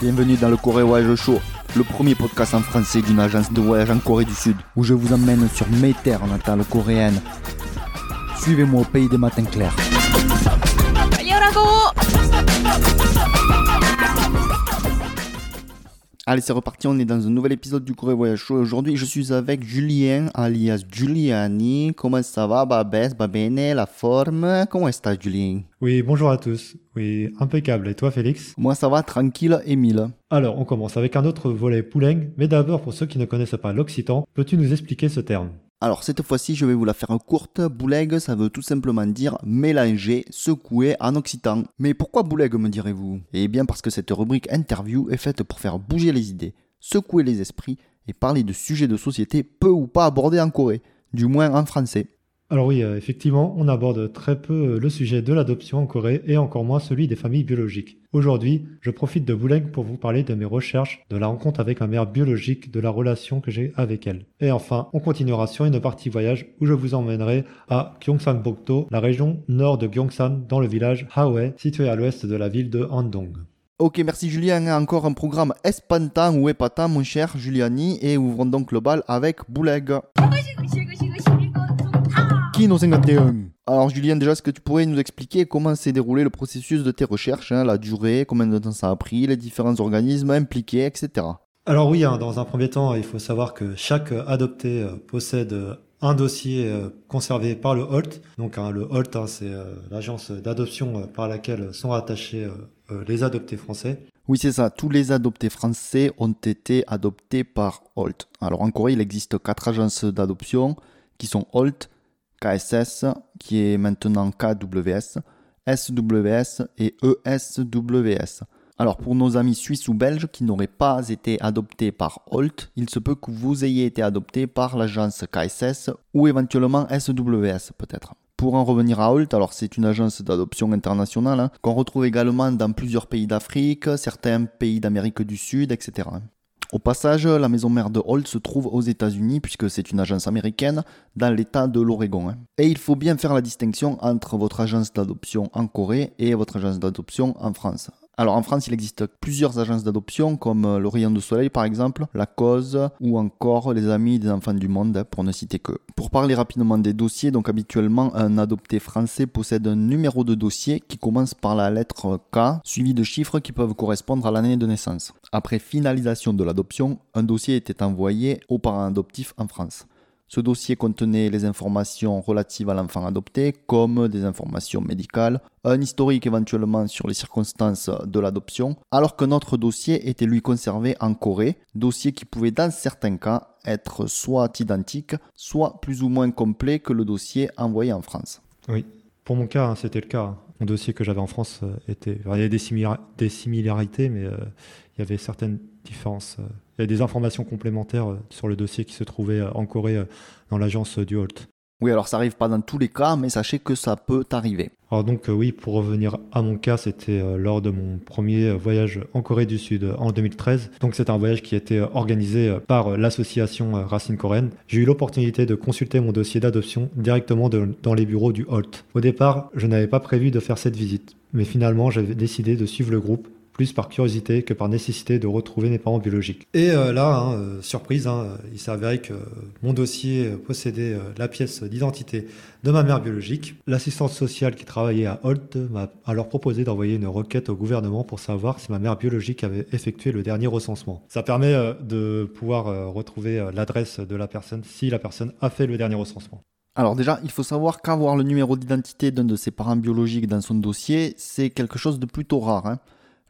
Bienvenue dans le Corée Voyage Show, le premier podcast en français d'une agence de voyage en Corée du Sud, où je vous emmène sur mes terres natales coréennes. Suivez-moi au pays des matins clairs. Allez, c'est reparti, on est dans un nouvel épisode du Corée Voyage Show. Aujourd'hui, je suis avec Julien, alias Giuliani. Comment ça va, Babès, Babene, la forme? Comment est-ce Julien? Oui, bonjour à tous. Oui, impeccable. Et toi, Félix? Moi, ça va, tranquille, Emile. Alors, on commence avec un autre volet Poulengue. Mais d'abord, pour ceux qui ne connaissent pas l'Occitan, peux-tu nous expliquer ce terme? Alors, cette fois-ci, je vais vous la faire courte. Bouleg, ça veut tout simplement dire mélanger, secouer en occitan. Mais pourquoi bouleg, me direz-vous? Eh bien, parce que cette rubrique interview est faite pour faire bouger les idées, secouer les esprits et parler de sujets de société peu ou pas abordés en Corée, du moins en français. Alors oui, euh, effectivement, on aborde très peu le sujet de l'adoption en Corée et encore moins celui des familles biologiques. Aujourd'hui, je profite de Bouling pour vous parler de mes recherches, de la rencontre avec ma mère biologique, de la relation que j'ai avec elle. Et enfin, on continuera sur une partie voyage où je vous emmènerai à Gyeongsangbokdo, la région nord de Gyeongsan, dans le village Hawae, situé à l'ouest de la ville de Handong. Ok, merci Julien. Encore un programme espantant ou épatant, mon cher Giuliani, et ouvrons donc le bal avec Bouleg. Qui nous engagne Alors Julien, déjà, est-ce que tu pourrais nous expliquer comment s'est déroulé le processus de tes recherches, hein, la durée, combien de temps ça a pris, les différents organismes impliqués, etc. Alors oui, hein, dans un premier temps, il faut savoir que chaque adopté euh, possède euh, un dossier euh, conservé par le HOLT. Donc hein, le HOLT, hein, c'est euh, l'agence d'adoption euh, par laquelle sont rattachés euh, les adoptés français. Oui, c'est ça. Tous les adoptés français ont été adoptés par Holt. Alors en Corée, il existe quatre agences d'adoption qui sont Holt, KSS, qui est maintenant KWS, SWS et ESWS. Alors pour nos amis suisses ou belges qui n'auraient pas été adoptés par Holt, il se peut que vous ayez été adopté par l'agence KSS ou éventuellement SWS peut-être. Pour en revenir à Holt, alors c'est une agence d'adoption internationale hein, qu'on retrouve également dans plusieurs pays d'Afrique, certains pays d'Amérique du Sud, etc. Au passage, la maison mère de Holt se trouve aux États-Unis puisque c'est une agence américaine dans l'État de l'Oregon. hein. Et il faut bien faire la distinction entre votre agence d'adoption en Corée et votre agence d'adoption en France. Alors en France, il existe plusieurs agences d'adoption comme euh, le Rayon de Soleil par exemple, la Cause ou encore les Amis des Enfants du Monde pour ne citer que. Pour parler rapidement des dossiers, donc habituellement un adopté français possède un numéro de dossier qui commence par la lettre K suivi de chiffres qui peuvent correspondre à l'année de naissance. Après finalisation de l'adoption, un dossier était envoyé aux parents adoptifs en France. Ce dossier contenait les informations relatives à l'enfant adopté, comme des informations médicales, un historique éventuellement sur les circonstances de l'adoption, alors qu'un autre dossier était lui conservé en Corée, dossier qui pouvait dans certains cas être soit identique, soit plus ou moins complet que le dossier envoyé en France. Oui. Pour mon cas, hein, c'était le cas. Mon dossier que j'avais en France euh, était. il y avait des similarités, mais euh, il y avait certaines euh. Il y avait des informations complémentaires euh, sur le dossier qui se trouvait euh, en Corée dans l'agence du Holt. Oui, alors ça arrive pas dans tous les cas, mais sachez que ça peut arriver. Alors donc euh, oui, pour revenir à mon cas, c'était euh, lors de mon premier voyage en Corée du Sud euh, en 2013. Donc c'est un voyage qui a été organisé par l'association Racine Coréenne. J'ai eu l'opportunité de consulter mon dossier d'adoption directement de- dans les bureaux du Holt. Au départ, je n'avais pas prévu de faire cette visite, mais finalement j'avais décidé de suivre le groupe plus par curiosité que par nécessité de retrouver mes parents biologiques. Et euh, là, hein, euh, surprise, hein, euh, il s'est avéré que mon dossier possédait la pièce d'identité de ma mère biologique. L'assistante sociale qui travaillait à Holt m'a alors proposé d'envoyer une requête au gouvernement pour savoir si ma mère biologique avait effectué le dernier recensement. Ça permet de pouvoir retrouver l'adresse de la personne si la personne a fait le dernier recensement. Alors déjà, il faut savoir qu'avoir le numéro d'identité d'un de ses parents biologiques dans son dossier, c'est quelque chose de plutôt rare. hein.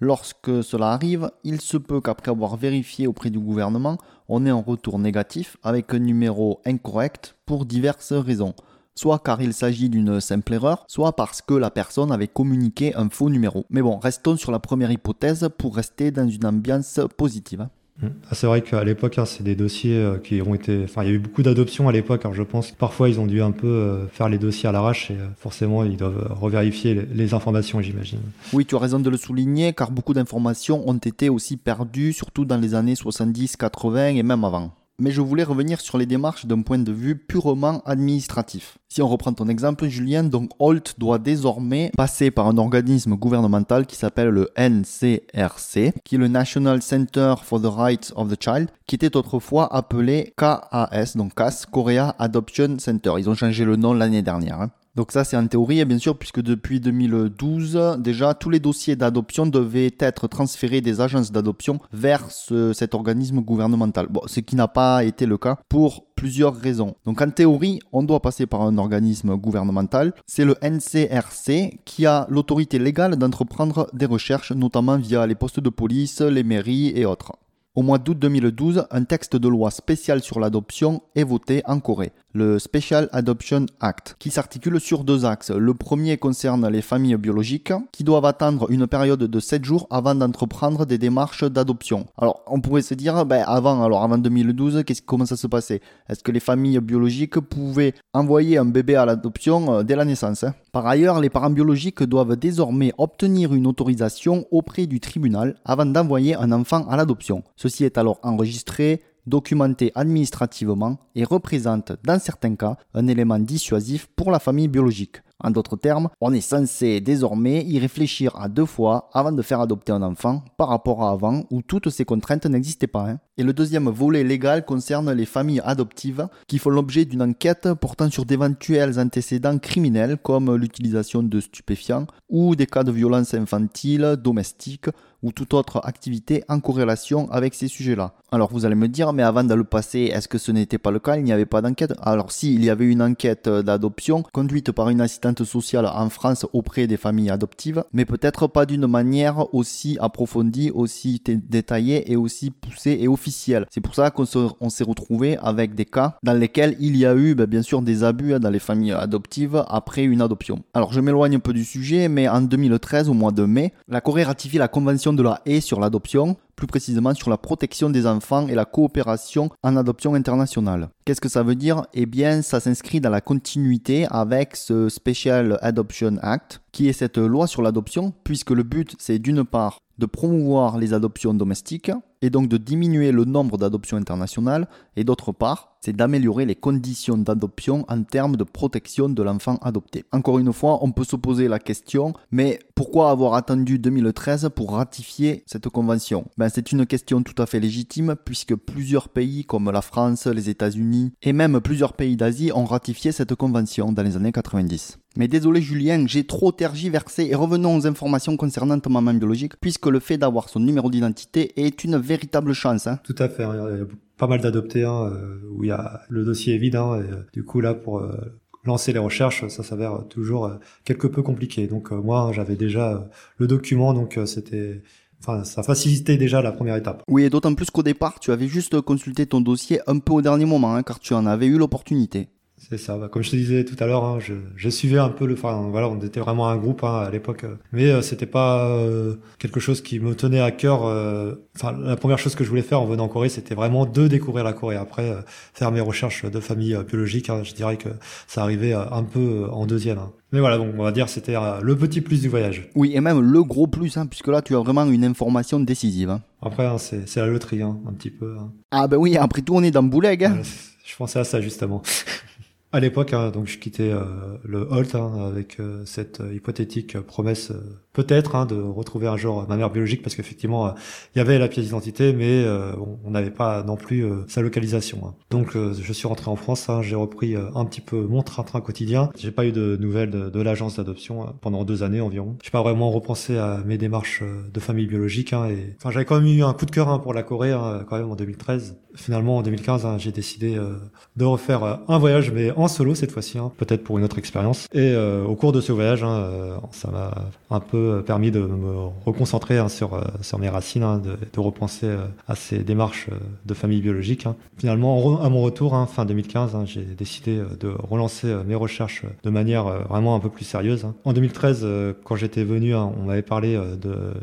Lorsque cela arrive, il se peut qu'après avoir vérifié auprès du gouvernement, on ait un retour négatif avec un numéro incorrect pour diverses raisons. Soit car il s'agit d'une simple erreur, soit parce que la personne avait communiqué un faux numéro. Mais bon, restons sur la première hypothèse pour rester dans une ambiance positive. Hein. Ah, c'est vrai qu'à l'époque, hein, c'est des dossiers euh, qui ont été. Enfin, il y a eu beaucoup d'adoptions à l'époque. Alors, je pense que parfois, ils ont dû un peu euh, faire les dossiers à l'arrache et euh, forcément, ils doivent revérifier les informations, j'imagine. Oui, tu as raison de le souligner, car beaucoup d'informations ont été aussi perdues, surtout dans les années 70, 80 et même avant. Mais je voulais revenir sur les démarches d'un point de vue purement administratif. Si on reprend ton exemple, Julien, donc Holt doit désormais passer par un organisme gouvernemental qui s'appelle le NCRC, qui est le National Center for the Rights of the Child, qui était autrefois appelé KAS, donc CAS, Korea Adoption Center. Ils ont changé le nom l'année dernière. Hein. Donc ça c'est en théorie, bien sûr, puisque depuis 2012, déjà tous les dossiers d'adoption devaient être transférés des agences d'adoption vers cet organisme gouvernemental. Ce qui n'a pas été le cas pour plusieurs raisons. Donc en théorie, on doit passer par un organisme gouvernemental. C'est le NCRC qui a l'autorité légale d'entreprendre des recherches, notamment via les postes de police, les mairies et autres. Au mois d'août 2012, un texte de loi spécial sur l'adoption est voté en Corée le Special Adoption Act, qui s'articule sur deux axes. Le premier concerne les familles biologiques, qui doivent attendre une période de 7 jours avant d'entreprendre des démarches d'adoption. Alors, on pourrait se dire, ben, avant, alors avant 2012, comment ça se passait? Est-ce que les familles biologiques pouvaient envoyer un bébé à l'adoption euh, dès la naissance hein? Par ailleurs, les parents biologiques doivent désormais obtenir une autorisation auprès du tribunal avant d'envoyer un enfant à l'adoption. Ceci est alors enregistré, documenté administrativement et représente dans certains cas un élément dissuasif pour la famille biologique. En d'autres termes, on est censé désormais y réfléchir à deux fois avant de faire adopter un enfant par rapport à avant où toutes ces contraintes n'existaient pas. Hein. Et le deuxième volet légal concerne les familles adoptives qui font l'objet d'une enquête portant sur d'éventuels antécédents criminels comme l'utilisation de stupéfiants ou des cas de violence infantile, domestique ou toute autre activité en corrélation avec ces sujets-là. Alors vous allez me dire, mais avant de le passer, est-ce que ce n'était pas le cas? Il n'y avait pas d'enquête Alors si, il y avait une enquête d'adoption conduite par une assistante sociale en France auprès des familles adoptives, mais peut-être pas d'une manière aussi approfondie, aussi détaillée et aussi poussée et officielle. C'est pour ça qu'on s'est retrouvé avec des cas dans lesquels il y a eu ben, bien sûr des abus dans les familles adoptives après une adoption. Alors je m'éloigne un peu du sujet, mais en 2013, au mois de mai, la Corée ratifie la Convention de la haie sur l'adoption, plus précisément sur la protection des enfants et la coopération en adoption internationale. Qu'est-ce que ça veut dire? Eh bien, ça s'inscrit dans la continuité avec ce Special Adoption Act, qui est cette loi sur l'adoption, puisque le but, c'est d'une part de promouvoir les adoptions domestiques et donc de diminuer le nombre d'adoptions internationales et d'autre part, c'est d'améliorer les conditions d'adoption en termes de protection de l'enfant adopté. Encore une fois, on peut se poser la question, mais pourquoi avoir attendu 2013 pour ratifier cette convention? Ben, C'est une question tout à fait légitime puisque plusieurs pays comme la France, les États-Unis et même plusieurs pays d'Asie ont ratifié cette convention dans les années 90. Mais désolé Julien, j'ai trop tergiversé et revenons aux informations concernant ta maman biologique, puisque le fait d'avoir son numéro d'identité est une véritable chance. Hein. Tout à fait, hein. il y a pas mal d'adoptés hein, euh, où le dossier est vide, euh, du coup là pour euh, lancer les recherches, ça s'avère toujours quelque peu compliqué. Donc moi j'avais déjà le document, donc c'était Enfin, ça facilitait déjà la première étape. Oui, d'autant plus qu'au départ, tu avais juste consulté ton dossier un peu au dernier moment, car tu en avais eu l'opportunité. C'est ça. Bah, comme je te disais tout à l'heure, hein, je, je, suivais un peu le. Enfin, voilà, on était vraiment un groupe hein, à l'époque, mais euh, c'était pas euh, quelque chose qui me tenait à cœur. Euh, enfin, la première chose que je voulais faire en venant en Corée, c'était vraiment de découvrir la Corée. Après, faire mes recherches de famille biologique, hein, je dirais que ça arrivait un peu en deuxième. Hein. Mais voilà, donc on va dire c'était le petit plus du voyage. Oui, et même le gros plus, hein, puisque là tu as vraiment une information décisive. Hein. Après, hein, c'est la loterie, un petit peu. Ah ben oui, après tout on est dans Bouleg. Hein. je pensais à ça justement. À l'époque, hein, donc je quittais euh, le Holt hein, avec euh, cette euh, hypothétique promesse peut-être hein, de retrouver un jour ma mère biologique parce qu'effectivement il y avait la pièce d'identité mais on n'avait pas non plus sa localisation. Hein. Donc je suis rentré en France, j'ai repris un petit peu mon train-train quotidien. J'ai pas eu de nouvelles de, l'agence d'adoption pendant deux années environ. J'ai pas vraiment repensé à mes démarches de famille biologique et enfin j'avais quand même eu un coup de cœur pour la Corée quand même en 2013 finalement en 2015 hein, j'ai décidé euh, de refaire euh, un voyage mais en solo cette fois-ci hein, peut-être pour une autre expérience. Et euh, au cours de ce voyage hein, ça m'a un peu permis de me reconcentrer sur mes racines de, de, repenser à ces démarches de famille biologique finalement à mon retour fin 2015 j'ai décidé de relancer mes recherches de manière vraiment un peu plus sérieuse en 2013 quand j'étais venu on m'avait parlé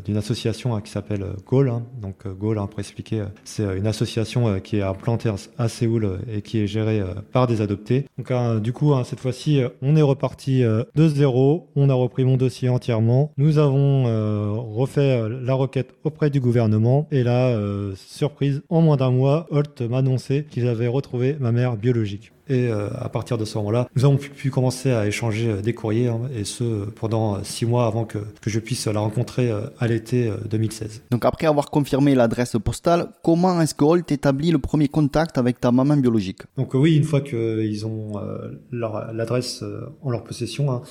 d'une association qui s'appelle Goal donc Goal pour expliquer c'est une association qui est implanté à Séoul et qui est géré euh, par des adoptés. Donc hein, du coup, hein, cette fois-ci, euh, on est reparti euh, de zéro. On a repris mon dossier entièrement. Nous avons euh, refait euh, la requête auprès du gouvernement. Et là, euh, surprise, en moins d'un mois, Holt m'a annoncé qu'ils avaient retrouvé ma mère biologique. Et euh, à partir de ce moment-là, nous avons pu, commencer à échanger euh, des courriers, hein, et ce pendant euh, six mois avant que, que je puisse la rencontrer à l'été euh, 2016. Donc après avoir confirmé l'adresse postale, comment est-ce que Holt établit le premier contact avec ta maman biologique? Donc oui, une fois qu'ils ont leur- l'adresse en leur possession, hein,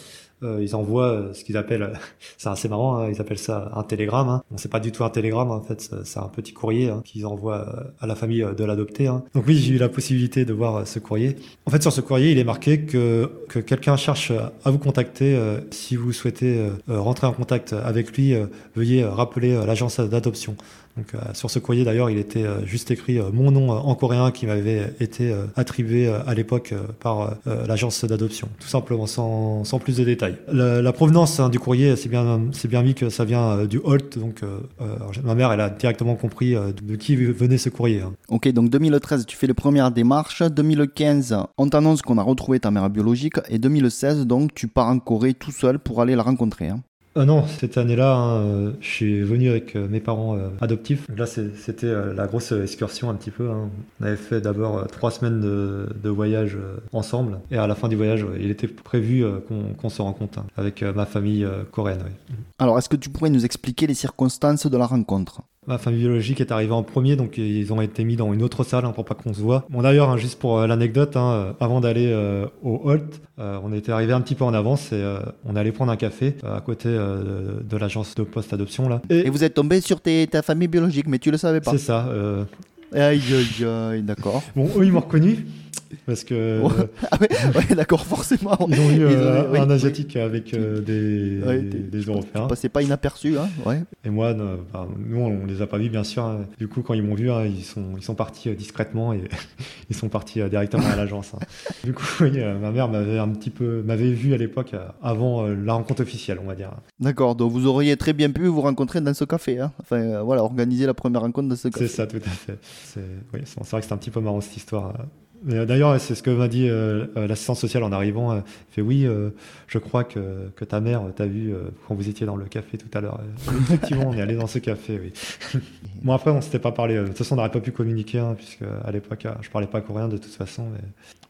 euh, ils envoient euh, ce qu'ils appellent, c'est assez marrant, hein, ils appellent ça un télégramme. Hein. Bon, c'est pas du tout un télégramme, en fait, c'est un petit courrier hein, qu'ils envoient euh, à la famille euh, de l'adopté. Hein. Donc oui, j'ai eu la possibilité de voir euh, ce courrier. En fait, sur ce courrier, il est marqué que, que quelqu'un cherche à vous contacter. euh, si vous souhaitez euh, euh, rentrer en contact avec lui, euh, veuillez euh, rappeler euh, l'agence d'adoption. Donc euh, sur ce courrier d'ailleurs, il était euh, juste écrit euh, mon nom en coréen qui m'avait été attribué à l'époque par l'agence d'adoption, tout simplement sans, plus de détails. La, provenance hein, du courrier, c'est bien c'est mis que ça vient du Holt, donc ma mère elle a directement compris de qui venait ce courrier. hein. Ok, donc 2013, tu fais les premières démarches. 2015, on t'annonce qu'on a retrouvé ta mère biologique. Et 2016, donc, tu pars en Corée tout seul pour aller la rencontrer. hein. Euh, non, cette année-là, hein, euh, je suis venu avec euh, mes parents euh, adoptifs. Là, c'était la grosse excursion un petit peu. hein. On avait fait d'abord trois semaines de, voyage ensemble. Et à la fin du voyage, il était prévu qu'on se rencontre hein, avec ma famille coréenne. Alors, est-ce que tu pourrais nous expliquer les circonstances de la rencontre? Ma famille biologique est arrivée en premier, donc ils ont été mis dans une autre salle hein, pour pas qu'on se voit. Bon d'ailleurs, hein, juste pour euh, l'anecdote, hein, euh, avant d'aller euh, au Holt, euh, on était arrivé un petit peu en avance et on allait prendre un café à côté de, l'agence de poste adoption là. Et vous êtes tombé sur tes- ta famille biologique, mais tu le savais pas. c'est ça. Aïe, aïe, aïe, d'accord. Bon, eux ils m'ont reconnu parce que Ouais. Ah ouais, ouais, d'accord, forcément. ils ont eu Ils euh, ont un asiatique avec euh, des, des, des Européens. Passez pas inaperçu, hein Ouais. Et moi, non, bah, nous, on les a pas vus, bien sûr. hein. Du coup, quand ils m'ont vu, hein, ils sont, ils sont partis euh, discrètement et ils sont partis euh, directement à l'agence. hein. Du coup, oui, euh, ma mère m'avait un petit peu, m'avait vu à l'époque euh, avant euh, la rencontre officielle, on va dire. D'accord, donc vous auriez très bien pu vous rencontrer dans ce café. Hein enfin, euh, voilà, organiser la première rencontre dans ce café. C'est ça, tout à fait. C'est, oui, c'est c'est vrai que c'est un petit peu marrant cette histoire. euh. Euh, D'ailleurs, c'est ce que m'a dit euh, euh, l'assistante sociale en arrivant. euh, Il fait oui, je crois que, ta mère t'a vu quand vous étiez dans le café tout à l'heure. Effectivement, on est allé dans ce café, oui. bon, après, on s'était pas parlé. De toute façon, on n'aurait pas pu communiquer, hein, puisque à l'époque, je parlais pas coréen de toute façon. Mais...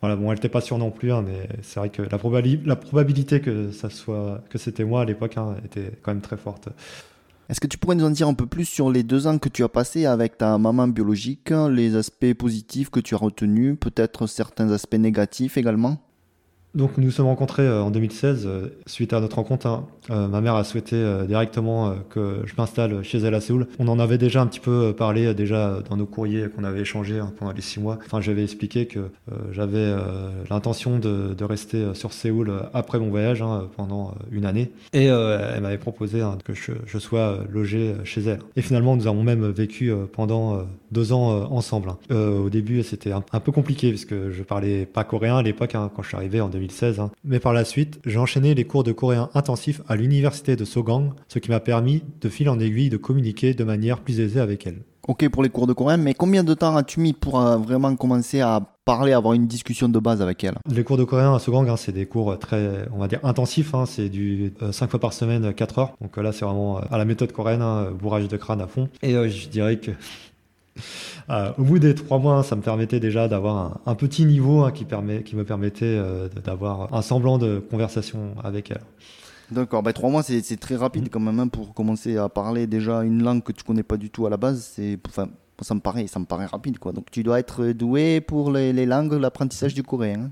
Voilà, bon, elle n'était pas sûre non plus, hein, mais c'est vrai que la, probali- la probabilité que ça soit que c'était moi à l'époque hein, était quand même très forte. Est-ce que tu pourrais nous en dire un peu plus sur les deux ans que tu as passé avec ta maman biologique, les aspects positifs que tu as retenus, peut-être certains aspects négatifs également? Donc nous nous sommes rencontrés euh, en 2016 euh, suite à notre rencontre. hein. Euh, ma mère a souhaité directement que je m'installe chez elle à Séoul. On en avait déjà un petit peu parlé déjà dans nos courriers qu'on avait échangés hein, pendant les six mois. Enfin, j'avais expliqué que j'avais l'intention de, rester sur Séoul après mon voyage hein, pendant une année. Et elle m'avait proposé que je, sois logé chez elle. Et finalement, nous avons même vécu pendant deux ans ensemble. au début, c'était un, peu compliqué parce que je parlais pas coréen à l'époque quand je suis arrivé en 2016. Hein. Mais par la suite, j'ai enchaîné les cours de coréen intensif à l'université de Sogang, ce qui m'a permis de fil en aiguille de communiquer de manière plus aisée avec elle. Ok pour les cours de coréen, mais combien de temps as-tu mis pour euh, vraiment commencer à parler, avoir une discussion de base avec elle? Les cours de coréen à Sogang, hein, c'est des cours très, on va dire, intensifs. hein. c'est du 5 fois par semaine, 4 heures. Donc euh, là, c'est vraiment euh, à la méthode coréenne, hein, bourrage de crâne à fond. Et euh, je dirais que euh, au bout des trois mois, ça me permettait déjà d'avoir un, petit niveau hein, qui, permet, qui me permettait euh, d'avoir un semblant de conversation avec elle. D'accord, bah, trois mois c'est très rapide quand même hein, pour commencer à parler déjà une langue que tu connais pas du tout à la base. C'est, enfin, ça me paraît, ça me paraît rapide quoi. Donc tu dois être doué pour les, les langues, l'apprentissage du coréen. hein.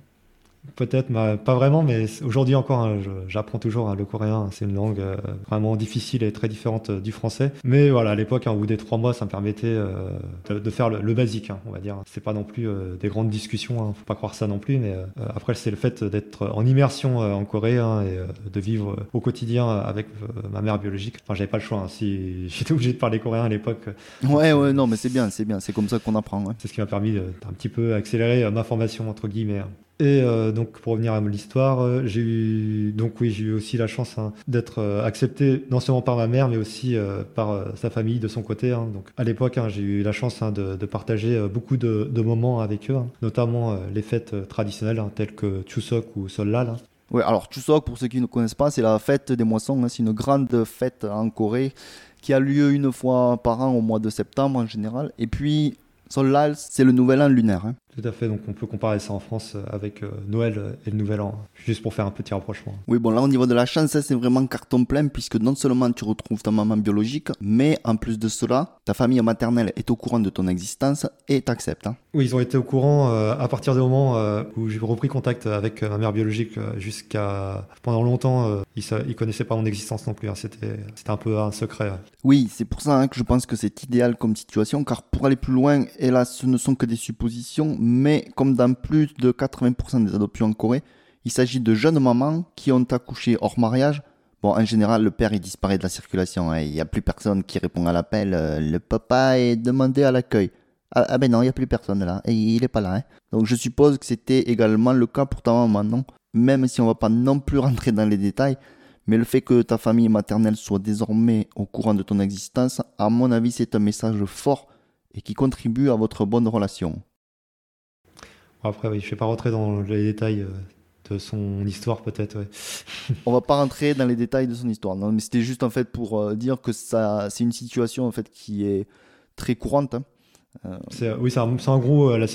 Peut-être, pas vraiment, mais aujourd'hui encore, hein, j'apprends toujours hein, le coréen. C'est une langue euh, vraiment difficile et très différente euh, du français. Mais voilà, à l'époque, hein, au bout des trois mois, ça me permettait euh, de, de faire le, le basique, hein, on va dire. C'est pas non plus des grandes discussions, hein, faut pas croire ça non plus. Mais après, c'est le fait d'être en immersion en Corée hein, et de vivre au quotidien avec ma mère biologique. Enfin, j'avais pas le choix. hein. Si j'étais obligé de parler coréen à l'époque, Ouais, ouais, non, mais c'est bien, c'est bien, c'est comme ça qu'on apprend. ouais. c'est ce qui m'a permis d'un petit peu accélérer ma formation, entre guillemets. Hein. Et donc pour revenir à l'histoire, j'ai eu donc oui j'ai eu aussi la chance hein, d'être accepté non seulement par ma mère mais aussi par sa famille de son côté. Hein. Donc à l'époque hein, j'ai eu la chance de, partager beaucoup de, moments avec eux, notamment les fêtes traditionnelles telles que Chuseok ou Solal. Oui, alors Chuseok, pour ceux qui ne connaissent pas, c'est la fête des moissons. Hein. c'est une grande fête en Corée qui a lieu une fois par an au mois de septembre en général. Et puis Solal, c'est le nouvel an lunaire. Hein. Tout à fait, donc on peut comparer ça en France euh, avec euh, Noël et le Nouvel An, juste pour faire un petit rapprochement. Oui, bon là au niveau de la chance, c'est vraiment carton plein puisque non seulement tu retrouves ta maman biologique, mais en plus de cela, ta famille maternelle est au courant de ton existence et t'accepte. Hein. Oui, ils ont été au courant euh, à partir du moment où j'ai repris contact avec ma mère biologique jusqu'à... Pendant longtemps, ils ne connaissaient pas mon existence non plus, hein. c'était un peu un secret. Oui, c'est pour ça hein, que je pense que c'est idéal comme situation, car pour aller plus loin, hélas, ce ne sont que des suppositions, mais comme dans plus de 80% des adoptions en Corée, il s'agit de jeunes mamans qui ont accouché hors mariage. Bon, en général, le père il disparaît de la circulation. Hein. Il n'y a plus personne qui répond à l'appel. Euh, le papa est demandé à l'accueil. Ah, ah ben non, il n'y a plus personne là. Et il n'est pas là. Hein. Donc je suppose que c'était également le cas pour ta maman, non? Même si on va pas non plus rentrer dans les détails. Mais le fait que ta famille maternelle soit désormais au courant de ton existence, à mon avis, c'est un message fort et qui contribue à votre bonne relation. Après, je ne vais pas rentrer dans les détails euh, de son histoire, peut-être. Ouais. On va pas rentrer dans les détails de son histoire, non, mais c'était juste en fait pour euh, dire que ça, c'est une situation en fait qui est très courante. Hein. Euh, oui, c'est en gros euh, la,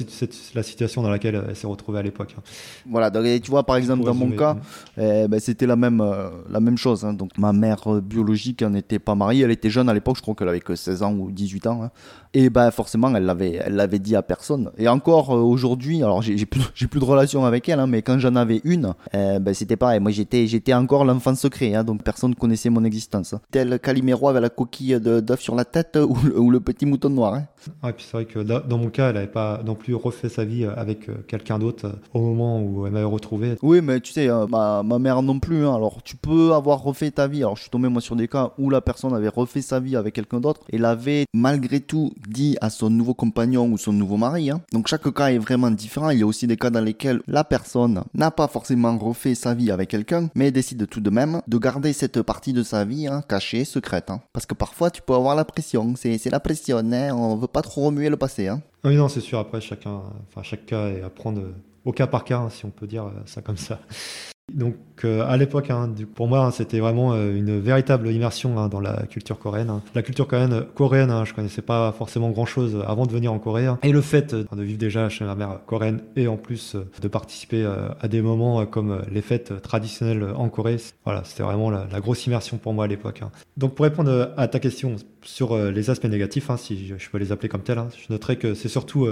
la, situation dans laquelle elle s'est retrouvée à l'époque. Hein. Voilà, donc, tu vois, par exemple, dans mon cas, eh, ben, c'était la même, euh, la même chose. Hein. Donc, ma mère biologique n'était pas mariée, elle était jeune à l'époque, je crois qu'elle avait que 16 ans ou 18 ans. Hein. Et ben, forcément, elle l'avait, elle l'avait dit à personne. Et encore aujourd'hui, alors j'ai, plus, plus de relation avec elle, mais quand j'en avais une, eh, ben, c'était pareil. Moi, j'étais, encore l'enfant secret, donc personne connaissait mon existence. Tel Calimero avec la coquille d'œuf sur la tête ou, le petit mouton noir. Ah, puis c'est vrai que dans mon cas, elle n'avait pas non plus refait sa vie avec euh, quelqu'un d'autre euh, au moment où elle m'avait retrouvé. Oui, mais tu sais, euh, ma, mère non plus. Hein. Alors, tu peux avoir refait ta vie. Alors, je suis tombé moi sur des cas où la personne avait refait sa vie avec quelqu'un d'autre et l'avait malgré tout dit à son nouveau compagnon ou son nouveau mari. Hein. Donc, chaque cas est vraiment différent. Il y a aussi des cas dans lesquels la personne n'a pas forcément refait sa vie avec quelqu'un, mais décide tout de même de garder cette partie de sa vie hein, cachée, secrète. Parce que parfois, tu peux avoir la pression. C'est la pression. On veut pas trop le passé. Hein. Oui, non, c'est sûr. Après, chacun, enfin, chaque cas est à prendre au cas par cas, hein, si on peut dire ça comme ça. Donc euh, à l'époque, hein, pour moi, hein, c'était vraiment euh, une véritable immersion hein, dans la culture coréenne. La culture coréenne, coréenne, je connaissais pas forcément grand-chose avant de venir en Corée. Et le fait euh, de vivre déjà chez ma mère coréenne et en plus de participer à des moments comme les fêtes traditionnelles en Corée, voilà, c'était vraiment la, grosse immersion pour moi à l'époque. Donc pour répondre à ta question sur les aspects négatifs, si je peux les appeler comme tels, je noterais que c'est surtout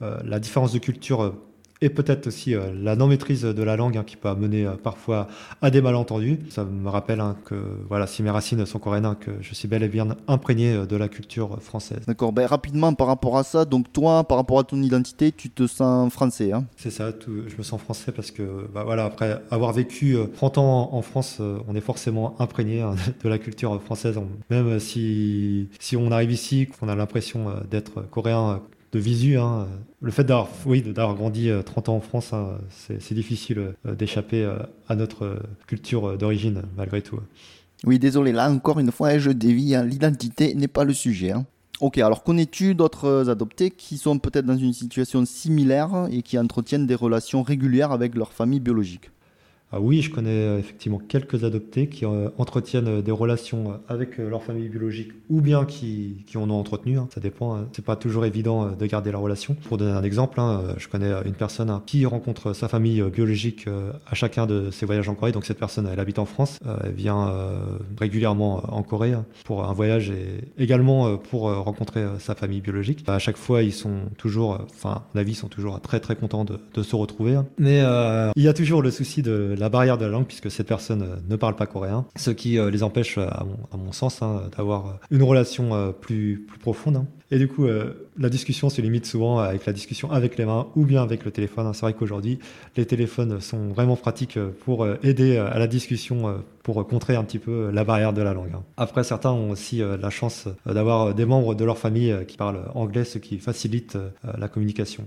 la différence de culture et peut-être aussi euh, la non-maîtrise de la langue hein, qui peut amener euh, parfois à des malentendus. Ça me rappelle hein, que voilà, si mes racines sont coréennes, que je suis bel et bien imprégné euh, de la culture française. D'accord, ben, rapidement par rapport à ça, donc toi, par rapport à ton identité, tu te sens français hein? C'est ça, je me sens français parce que bah, voilà, après avoir vécu 30 ans en France, on est forcément imprégné de la culture française. Même si, si on arrive ici, qu'on a l'impression d'être coréen visu. Hein. Le fait d'avoir oui, grandi 30 euh, ans en France, hein, c'est difficile euh, d'échapper euh, à notre culture d'origine, malgré tout. Oui, désolé, là encore une fois, je dévie, hein. l'identité n'est pas le sujet. Ok, alors connais-tu d'autres adoptés qui sont peut-être dans une situation similaire et qui entretiennent des relations régulières avec leur famille biologique? Oui, je connais euh, effectivement quelques adoptés qui euh, entretiennent euh, des relations avec leur famille biologique ou bien qui, en ont entretenu. Hein. Ça dépend. Hein. C'est pas toujours évident de garder la relation. Pour donner un exemple, hein, je connais une personne qui rencontre sa famille biologique à chacun de ses voyages en Corée. Donc cette personne, elle habite en France, elle vient régulièrement en Corée pour un voyage et également pour rencontrer sa famille biologique. À chaque fois, ils sont toujours, enfin, la vie, sont toujours très très contents de se retrouver. Mais il y a toujours le souci de la barrière de la langue puisque cette personne euh, ne parle pas coréen, ce qui euh, les empêche, euh, à mon, sens, hein, d'avoir une relation plus, plus profonde. Hein. Et du coup, la discussion se limite souvent avec la discussion avec les mains ou bien avec le téléphone. Hein. C'est vrai qu'aujourd'hui, les téléphones sont vraiment pratiques pour aider à la discussion, pour contrer un petit peu la barrière de la langue. Après, certains ont aussi la chance d'avoir des membres de leur famille qui parlent anglais, ce qui facilite la communication.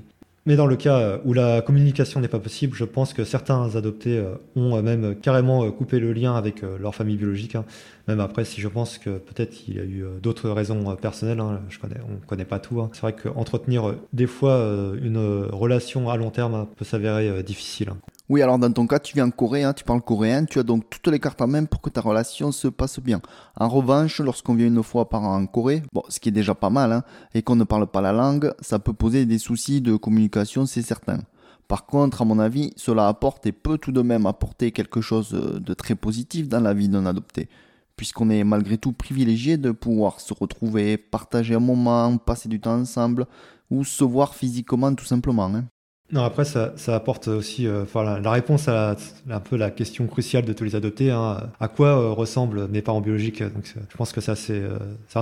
Mais dans le cas où la communication n'est pas possible, je pense que certains adoptés ont même carrément coupé le lien avec leur famille biologique. Hein. Même après, si je pense que peut-être il y a eu d'autres raisons personnelles, hein, on ne connaît pas tout. Hein. C'est vrai qu'entretenir des fois une relation à long terme peut s'avérer difficile. Oui, alors dans ton cas, tu viens en Corée, hein, tu parles coréen, tu as donc toutes les cartes en main pour que ta relation se passe bien. En revanche, lorsqu'on vient une fois par an en Corée, bon, ce qui est déjà pas mal, hein, et qu'on ne parle pas la langue, ça peut poser des soucis de communication, c'est certain. Par contre, à mon avis, cela apporte et peut tout de même apporter quelque chose de très positif dans la vie d'un adopté, puisqu'on est malgré tout privilégié de pouvoir se retrouver, partager un moment, passer du temps ensemble, ou se voir physiquement tout simplement. Hein. Non, après, ça, ça apporte aussi euh, la, réponse à un peu la question cruciale de tous les adoptés. Hein. à quoi euh, ressemblent mes parents biologiques? Donc, je pense que c'est assez, euh,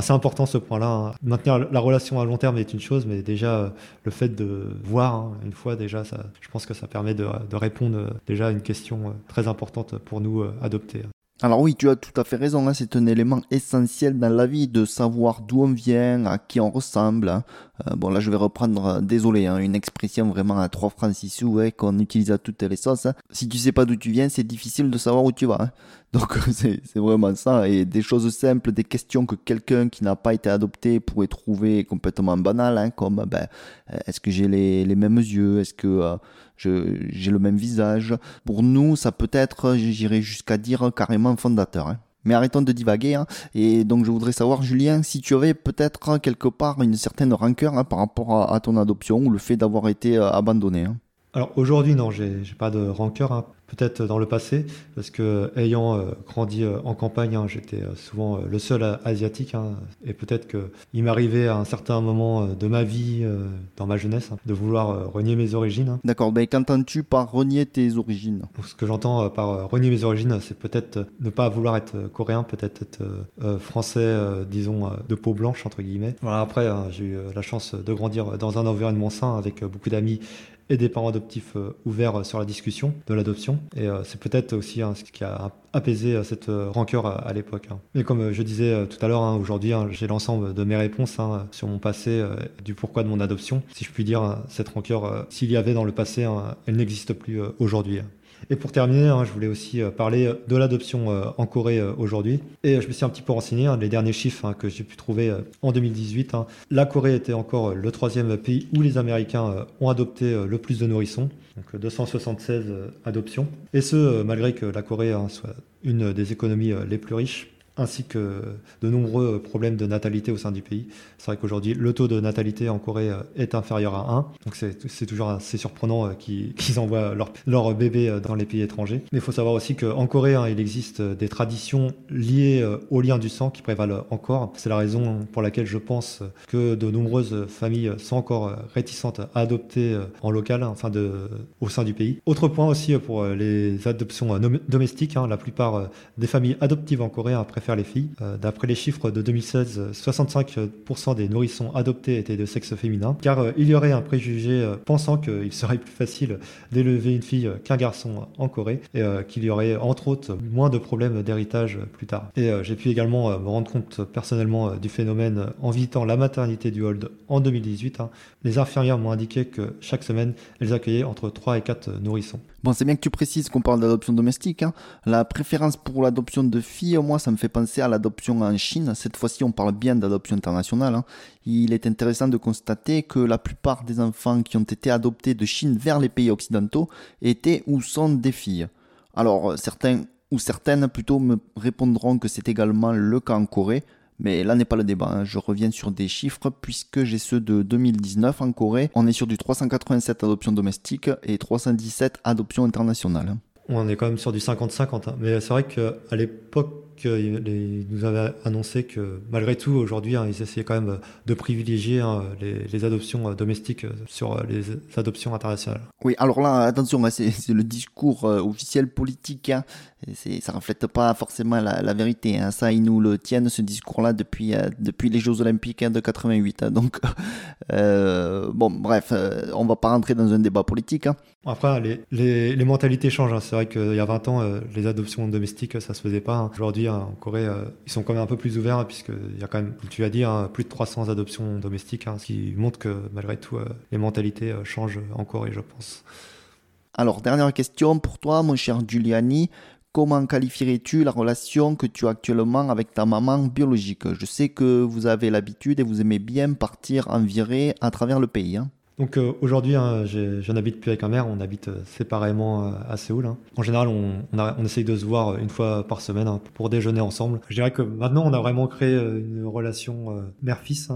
important ce point-là. Hein. Maintenir la relation à long terme est une chose, mais déjà, le fait de voir hein, une fois, déjà, ça, je pense que ça permet de, répondre déjà à une question très importante pour nous adoptés. Alors oui, tu as tout à fait raison, hein, c'est un élément essentiel dans la vie de savoir d'où on vient, à qui on ressemble. Hein. Euh, bon là je vais reprendre, euh, désolé, hein, une expression vraiment à 3 francs 6 sous qu'on utilise à toutes les sauces. Si tu sais pas d'où tu viens, c'est difficile de savoir où tu vas. Donc c'est vraiment ça. Et des choses simples, des questions que quelqu'un qui n'a pas été adopté pourrait trouver complètement banales, comme ben, euh, est-ce que j'ai les, les, mêmes yeux, est-ce que j'ai le même visage? Pour nous, ça peut être, j'irais jusqu'à dire carrément fondateur. Hein. Mais arrêtons de divaguer. Hein. Et donc je voudrais savoir, Julien, si tu avais peut-être quelque part une certaine rancœur hein, par rapport à, ton adoption ou le fait d'avoir été euh, abandonné. Alors aujourd'hui, non, j'ai pas de rancœur peut-être dans le passé, parce que ayant euh, grandi euh, en campagne, hein, j'étais euh, souvent le seul asiatique, hein, et peut-être qu'il m'arrivait à un certain moment de ma vie, dans ma jeunesse, hein, de vouloir renier mes origines. D'accord, mais qu'entends-tu par renier tes origines? Ce que j'entends par renier mes origines, c'est peut-être ne pas vouloir être coréen, peut-être être français, disons, de peau blanche, entre guillemets. Voilà, après, j'ai eu la chance de grandir dans un environnement sain avec beaucoup d'amis et des parents adoptifs euh, ouverts sur la discussion de l'adoption. Et euh, c'est peut-être aussi hein, ce qui a apaisé euh, cette rancœur à, l'époque. Hein. Mais comme je disais tout à l'heure, hein, aujourd'hui, j'ai l'ensemble de mes réponses sur mon passé, du pourquoi de mon adoption. Si je puis dire, cette rancœur, s'il y avait dans le passé, elle n'existe plus aujourd'hui. Et pour terminer, hein, je voulais aussi euh, parler de l'adoption euh, en Corée euh, aujourd'hui. Et je me suis un petit peu renseigné, hein, les derniers chiffres hein, que j'ai pu trouver en 2018. la Corée était encore le troisième pays où les Américains ont adopté le plus de nourrissons, donc 276 adoptions. Et ce, malgré que la Corée soit une des économies les plus riches ainsi que de nombreux problèmes de natalité au sein du pays. C'est vrai qu'aujourd'hui, le taux de natalité en Corée euh, est inférieur à 1, donc c'est toujours assez surprenant euh, qu'ils envoient leurs leur bébés euh, dans les pays étrangers. Mais il faut savoir aussi qu'en Corée, hein, il existe des traditions liées au lien du sang qui prévalent encore. C'est la raison pour laquelle je pense que de nombreuses familles sont encore réticentes à adopter en local, enfin de, au sein du pays. Autre point aussi pour les adoptions domestiques, hein, la plupart des familles adoptives en Corée préfèrent les filles. Euh, d'après les chiffres de 2016, 65% des nourrissons adoptés étaient de sexe féminin, car euh, il y aurait un préjugé euh, pensant qu'il serait plus facile d'élever une fille qu'un garçon en Corée, et qu'il y aurait entre autres moins de problèmes d'héritage plus tard. Et j'ai pu également me rendre compte personnellement du phénomène en visitant la maternité du Hold en 2018. Hein. Les infirmières m'ont indiqué que chaque semaine, elles accueillaient entre 3 et 4 nourrissons. Bon, c'est bien que tu précises qu'on parle d'adoption domestique. Hein. La préférence pour l'adoption de filles, moi, ça me fait penser à l'adoption en Chine. Cette fois-ci, on parle bien d'adoption internationale. Hein. Il est intéressant de constater que la plupart des enfants qui ont été adoptés de Chine vers les pays occidentaux étaient ou sont des filles. Alors, certains ou certaines plutôt me répondront que c'est également le cas en Corée, mais là n'est pas le débat, hein. je reviens sur des chiffres puisque j'ai ceux de 2019 en Corée. On est sur du 387 adoptions domestiques et 317 adoptions internationales. On est quand même sur du 50-50, hein. mais c'est vrai qu'à l'époque il nous avait annoncé que malgré tout, aujourd'hui, hein, ils essayaient quand même de privilégier hein, les, adoptions domestiques sur les adoptions internationales. Oui, alors là, attention, hein, c'est le discours euh, officiel politique. Ça reflète pas forcément la, vérité. Ça, ils nous le tiennent, ce discours-là, depuis, euh, depuis les Jeux Olympiques de 88. Donc, euh, bon, bref, on va pas rentrer dans un débat politique. Après, les, les, mentalités changent. C'est vrai qu'il y a 20 ans, les adoptions domestiques, ça se faisait pas. Aujourd'hui, hein, en Corée, ils sont quand même un peu plus ouverts, puisqu'il y a quand même, comme tu as dit, plus de 300 adoptions domestiques, ce qui montre que malgré tout, les mentalités changent en Corée, je pense. Alors, dernière question pour toi, mon cher Giuliani. Comment qualifierais-tu la relation que tu as actuellement avec ta maman biologique? Je sais que vous avez l'habitude et vous aimez bien partir en virée à travers le pays. Hein. Donc euh, aujourd'hui, hein, je n'habite plus avec ma mère, on habite euh, séparément euh, à Séoul. Hein. En général, on, on, essaye de se voir une fois par semaine pour déjeuner ensemble. Je dirais que maintenant, on a vraiment créé une relation mère-fils,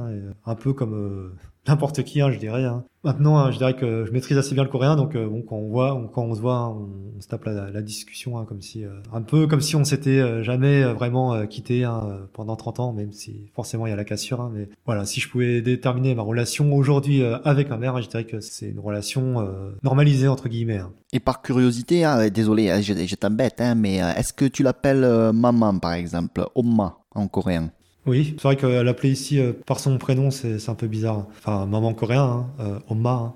un peu comme n'importe qui, hein, je dirais. Hein. Maintenant, hein, je dirais que je maîtrise assez bien le coréen, donc euh, bon, quand on voit, quand on se voit, on, se tape la, discussion, comme si, euh, un peu comme si on s'était euh, jamais vraiment quitté pendant 30 ans, même si forcément il y a la cassure. mais voilà, si je pouvais déterminer ma relation aujourd'hui avec ma mère, je dirais que c'est une relation normalisée entre guillemets. Et par curiosité, désolé, je, je t'embête, mais est-ce que tu l'appelles maman par exemple, Oma en coréen? Oui, c'est vrai que l'appeler ici euh, par son prénom, c'est un peu bizarre. Enfin, maman coréen, hein, euh, Oma. Hein.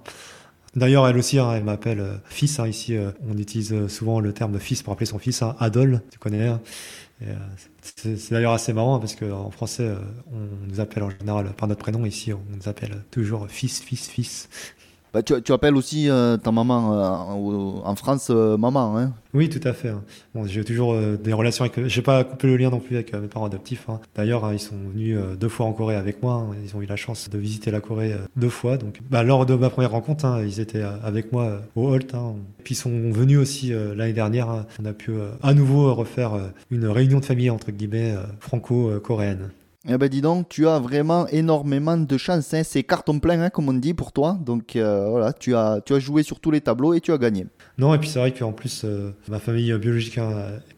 D'ailleurs, elle aussi, hein, elle m'appelle euh, fils. ici, on utilise souvent le terme fils pour appeler son fils, Adol, tu connais. c'est d'ailleurs assez marrant parce qu'en français, on nous appelle en général par notre prénom. Ici, on nous appelle toujours fils, fils, fils. Bah, tu, appelles aussi euh, ta maman euh, en France euh, maman, hein Oui, tout à fait. Hein. J'ai toujours des relations avec. J'ai pas coupé le lien non plus avec mes parents adoptifs. Hein. D'ailleurs, ils sont venus deux fois en Corée avec moi. Ils ont eu la chance de visiter la Corée deux fois. Donc, bah, lors de ma première rencontre, ils étaient avec moi au Holt. Puis ils sont venus aussi l'année dernière. On a pu à nouveau refaire une réunion de famille entre guillemets franco-coréenne. Eh ben dis donc, tu as vraiment énormément de chance. Hein. C'est carton plein, hein, comme on dit, pour toi. Donc euh, voilà, tu as, tu as joué sur tous les tableaux et tu as gagné. Non, et puis c'est vrai qu'en plus, euh, ma famille biologique hein,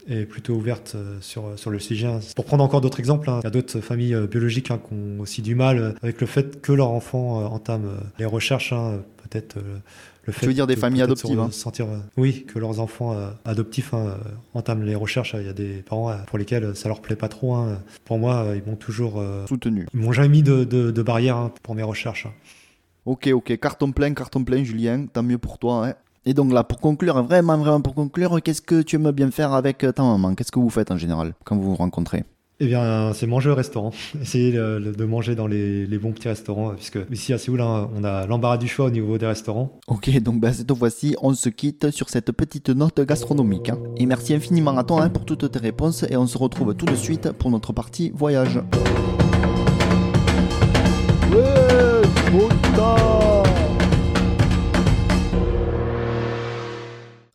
est plutôt ouverte euh, sur, sur le sujet. Pour prendre encore d'autres exemples, il y a d'autres familles biologiques qui ont aussi du mal avec le fait que leur enfant entame les recherches, peut-être tu veux dire des familles adoptives hein. sentir, euh, Oui, que leurs enfants euh, adoptifs hein, euh, entament les recherches. Il y a des parents pour lesquels ça leur plaît pas trop. Hein. Pour moi, ils m'ont toujours soutenu. Ils m'ont jamais mis de, de, barrière pour mes recherches. Ok, ok, carton plein, carton plein, Julien. Tant mieux pour toi. Et donc là, pour conclure, vraiment, vraiment pour conclure, qu'est-ce que tu aimes bien faire avec ta maman? Qu'est-ce que vous faites en général quand vous vous rencontrez? Eh bien, c'est manger au restaurant. Essayer de manger dans les, bons petits restaurants, puisque ici à Séoul, hein, on a l'embarras du choix au niveau des restaurants. Ok, donc bah, cette fois-ci, on se quitte sur cette petite note gastronomique. Hein. Et merci infiniment à toi hein, pour toutes tes réponses, et on se retrouve tout de suite pour notre partie voyage.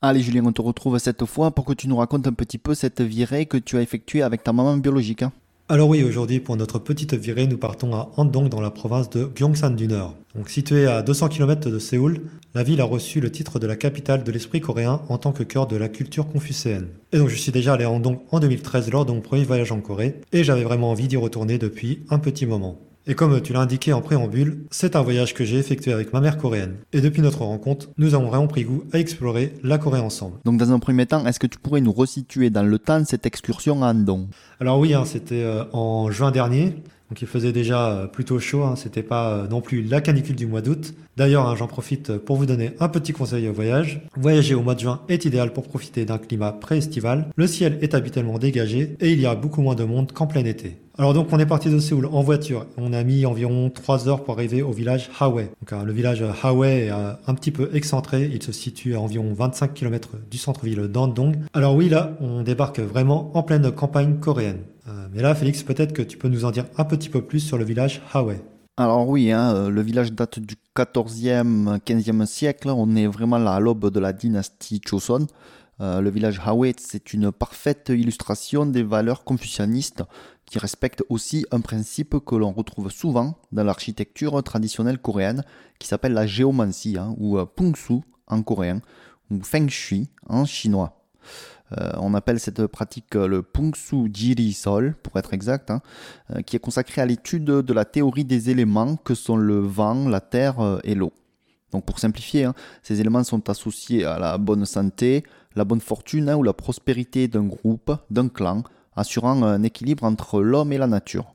Allez Julien, on te retrouve cette fois pour que tu nous racontes un petit peu cette virée que tu as effectuée avec ta maman biologique. Hein. Alors oui, aujourd'hui pour notre petite virée, nous partons à Andong dans la province de Gyeongsan du Nord. Donc située à 200 km de Séoul, la ville a reçu le titre de la capitale de l'esprit coréen en tant que cœur de la culture confucéenne. Et donc je suis déjà allé à Andong en 2013 lors de mon premier voyage en Corée et j'avais vraiment envie d'y retourner depuis un petit moment. Et comme tu l'as indiqué en préambule, c'est un voyage que j'ai effectué avec ma mère coréenne. Et depuis notre rencontre, nous avons vraiment pris goût à explorer la Corée ensemble. Donc dans un premier temps, est-ce que tu pourrais nous resituer dans le temps cette excursion à Andong? Alors oui, hein, c'était euh, en juin dernier. Donc il faisait déjà euh, plutôt chaud, hein, c'était pas euh, non plus la canicule du mois d'août. D'ailleurs, hein, j'en profite pour vous donner un petit conseil au voyage. Voyager au mois de juin est idéal pour profiter d'un climat pré-estival. Le ciel est habituellement dégagé et il y a beaucoup moins de monde qu'en plein été. Alors donc on est parti de Séoul en voiture. On a mis environ 3 heures pour arriver au village Hawaii. Donc hein, le village Hawaii est euh, un petit peu excentré. Il se situe à environ 25 km du centre-ville d'Andong. Alors oui là, on débarque vraiment en pleine campagne coréenne. Euh, mais là Félix, peut-être que tu peux nous en dire un petit peu plus sur le village Hawaii. Alors oui, hein, euh, le village date du 14e, 15e siècle. On est vraiment là à l'aube de la dynastie Choson. le village Hawaii, c'est une parfaite illustration des valeurs confucianistes qui respecte aussi un principe que l'on retrouve souvent dans l'architecture traditionnelle coréenne, qui s'appelle la géomancie, hein, ou euh, pungsu en coréen, ou feng shui en chinois. Euh, on appelle cette pratique le pungsu jiri sol, pour être exact, hein, euh, qui est consacré à l'étude de la théorie des éléments que sont le vent, la terre et l'eau. Donc pour simplifier, hein, ces éléments sont associés à la bonne santé, la bonne fortune ou la prospérité d'un groupe, d'un clan, assurant un équilibre entre l'homme et la nature.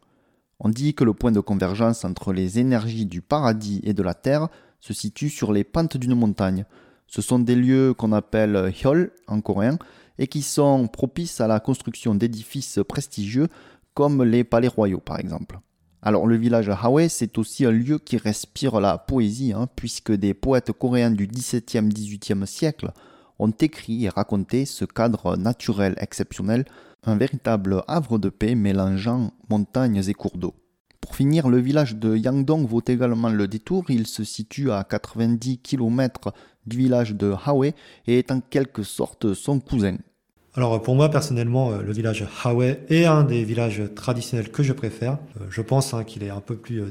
On dit que le point de convergence entre les énergies du paradis et de la terre se situe sur les pentes d'une montagne. Ce sont des lieux qu'on appelle hyol en coréen et qui sont propices à la construction d'édifices prestigieux comme les palais royaux par exemple. Alors le village Hawaii, c'est aussi un lieu qui respire la poésie, hein, puisque des poètes coréens du XVIIe, XVIIIe siècle ont écrit et raconté ce cadre naturel exceptionnel, un véritable havre de paix mélangeant montagnes et cours d'eau. Pour finir, le village de Yangdong vaut également le détour. Il se situe à 90 km du village de Hawaii et est en quelque sorte son cousin. Alors pour moi personnellement, euh, le village Hawaii est un des villages traditionnels que je préfère. Euh, je pense hein, qu'il est un peu plus euh,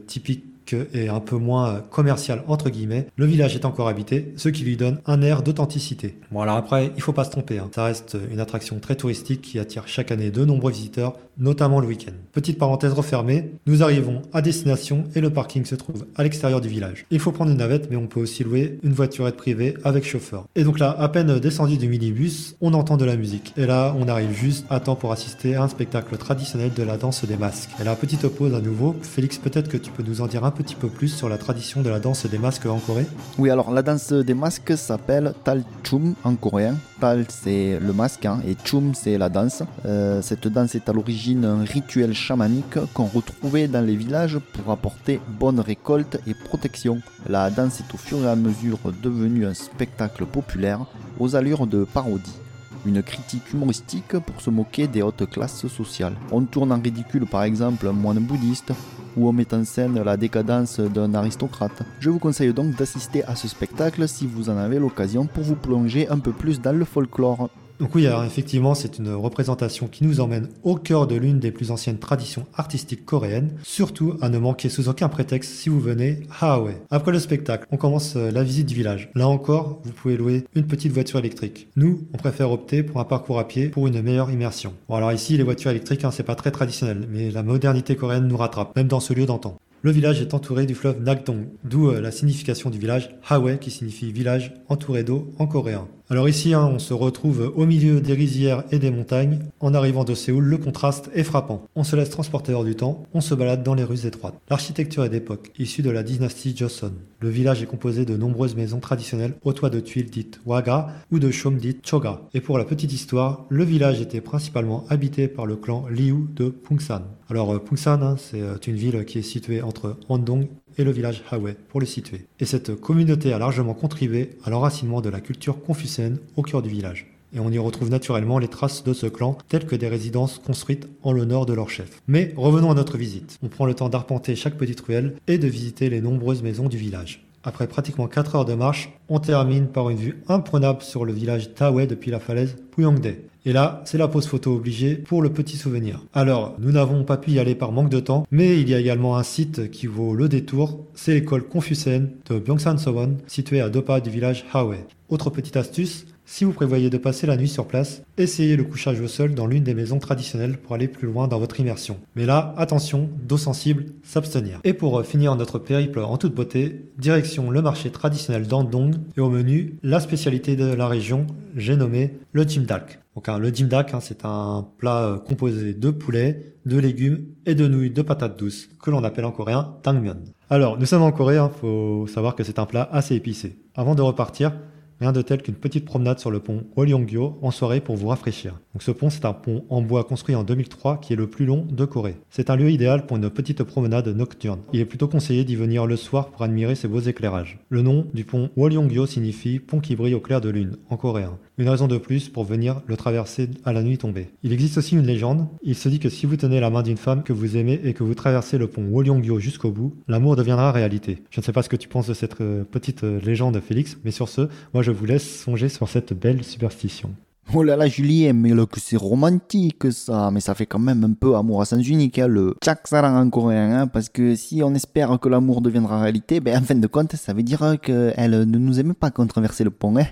et un peu moins commercial entre guillemets, le village est encore habité, ce qui lui donne un air d'authenticité. Bon alors après, il faut pas se tromper, hein. ça reste une attraction très touristique qui attire chaque année de nombreux visiteurs, notamment le week-end. Petite parenthèse refermée, nous arrivons à destination et le parking se trouve à l'extérieur du village. Il faut prendre une navette, mais on peut aussi louer une voiturette privée avec chauffeur. Et donc là, à peine descendu du minibus, on entend de la musique. Et là, on arrive juste à temps pour assister à un spectacle traditionnel de la danse des masques. Et là, petite pause à nouveau. Félix, peut-être que tu peux nous en dire un petit peu plus sur la tradition de la danse des masques en Corée Oui, alors la danse des masques s'appelle Tal Chum en coréen. Tal c'est le masque hein, et Chum c'est la danse. Euh, cette danse est à l'origine un rituel chamanique qu'on retrouvait dans les villages pour apporter bonne récolte et protection. La danse est au fur et à mesure devenue un spectacle populaire aux allures de parodie une critique humoristique pour se moquer des hautes classes sociales. On tourne en ridicule par exemple un moine bouddhiste ou on met en scène la décadence d'un aristocrate. Je vous conseille donc d'assister à ce spectacle si vous en avez l'occasion pour vous plonger un peu plus dans le folklore. Donc oui, alors effectivement, c'est une représentation qui nous emmène au cœur de l'une des plus anciennes traditions artistiques coréennes, surtout à ne manquer sous aucun prétexte si vous venez à Hawaii. Après le spectacle, on commence euh, la visite du village. Là encore, vous pouvez louer une petite voiture électrique. Nous, on préfère opter pour un parcours à pied pour une meilleure immersion. Bon alors ici, les voitures électriques, hein, c'est pas très traditionnel, mais la modernité coréenne nous rattrape, même dans ce lieu d'antan. Le village est entouré du fleuve Nakdong, d'où euh, la signification du village Hawaii qui signifie village entouré d'eau en coréen. Alors ici, hein, on se retrouve au milieu des rizières et des montagnes. En arrivant de Séoul, le contraste est frappant. On se laisse transporter hors du temps, on se balade dans les rues étroites. L'architecture est d'époque, issue de la dynastie Joseon. Le village est composé de nombreuses maisons traditionnelles au toit de tuiles dites waga ou de chaumes dites choga. Et pour la petite histoire, le village était principalement habité par le clan Liu de Pungsan. Alors euh, Pungsan, hein, c'est euh, une ville qui est située entre Andong et le village Hawaii pour le situer. Et cette communauté a largement contribué à l'enracinement de la culture confucéenne au cœur du village. Et on y retrouve naturellement les traces de ce clan, telles que des résidences construites en l'honneur de leur chef. Mais revenons à notre visite. On prend le temps d'arpenter chaque petite ruelle et de visiter les nombreuses maisons du village. Après pratiquement 4 heures de marche, on termine par une vue imprenable sur le village Tawe depuis la falaise Puyongdae. Et là, c'est la pause photo obligée pour le petit souvenir. Alors, nous n'avons pas pu y aller par manque de temps, mais il y a également un site qui vaut le détour, c'est l'école confucéenne de Byongsan-sowon, située à deux pas du village Hawaii. Autre petite astuce, si vous prévoyez de passer la nuit sur place, essayez le couchage au sol dans l'une des maisons traditionnelles pour aller plus loin dans votre immersion. Mais là, attention, dos sensible, s'abstenir. Et pour euh, finir notre périple en toute beauté, direction le marché traditionnel d'Andong et au menu, la spécialité de la région, j'ai nommé le jimdak. Donc hein, le jimdak, hein, c'est un plat euh, composé de poulet, de légumes et de nouilles de patates douces, que l'on appelle en coréen tangmyeon. Alors, nous sommes en Corée, il hein, faut savoir que c'est un plat assez épicé. Avant de repartir, Rien de tel qu'une petite promenade sur le pont Wolyeongyo en soirée pour vous rafraîchir. Ce pont, c'est un pont en bois construit en 2003 qui est le plus long de Corée. C'est un lieu idéal pour une petite promenade nocturne. Il est plutôt conseillé d'y venir le soir pour admirer ses beaux éclairages. Le nom du pont Wolyeongyo signifie pont qui brille au clair de lune en coréen. Une raison de plus pour venir le traverser à la nuit tombée. Il existe aussi une légende. Il se dit que si vous tenez la main d'une femme que vous aimez et que vous traversez le pont Wolyeongyo jusqu'au bout, l'amour deviendra réalité. Je ne sais pas ce que tu penses de cette euh, petite euh, légende, Félix, mais sur ce, moi je vous laisse songer sur cette belle superstition. Oh là là, Julien, mais là, que c'est romantique ça, mais ça fait quand même un peu amour à sens unique, hein, le Saran en coréen, hein, parce que si on espère que l'amour deviendra réalité, ben en fin de compte, ça veut dire qu'elle ne nous aime pas quand traverser le pont, hein,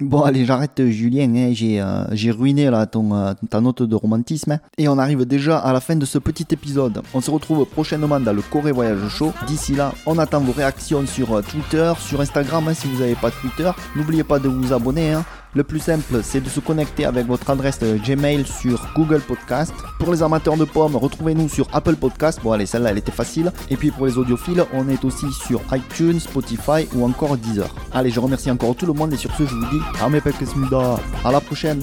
Bon, allez, j'arrête, Julien, hein, j'ai euh, j'ai ruiné là ton, euh, ta note de romantisme, hein. et on arrive déjà à la fin de ce petit épisode. On se retrouve prochainement dans le Corée Voyage Show. D'ici là, on attend vos réactions sur euh, Twitter, sur Instagram, hein, si vous n'avez pas Twitter. N'oubliez pas de vous abonner, hein. Le plus simple, c'est de se connecter avec votre adresse Gmail sur Google Podcast. Pour les amateurs de pommes, retrouvez-nous sur Apple Podcast. Bon, allez, celle-là, elle était facile. Et puis pour les audiophiles, on est aussi sur iTunes, Spotify ou encore Deezer. Allez, je remercie encore tout le monde et sur ce, je vous dis, à mes à la prochaine.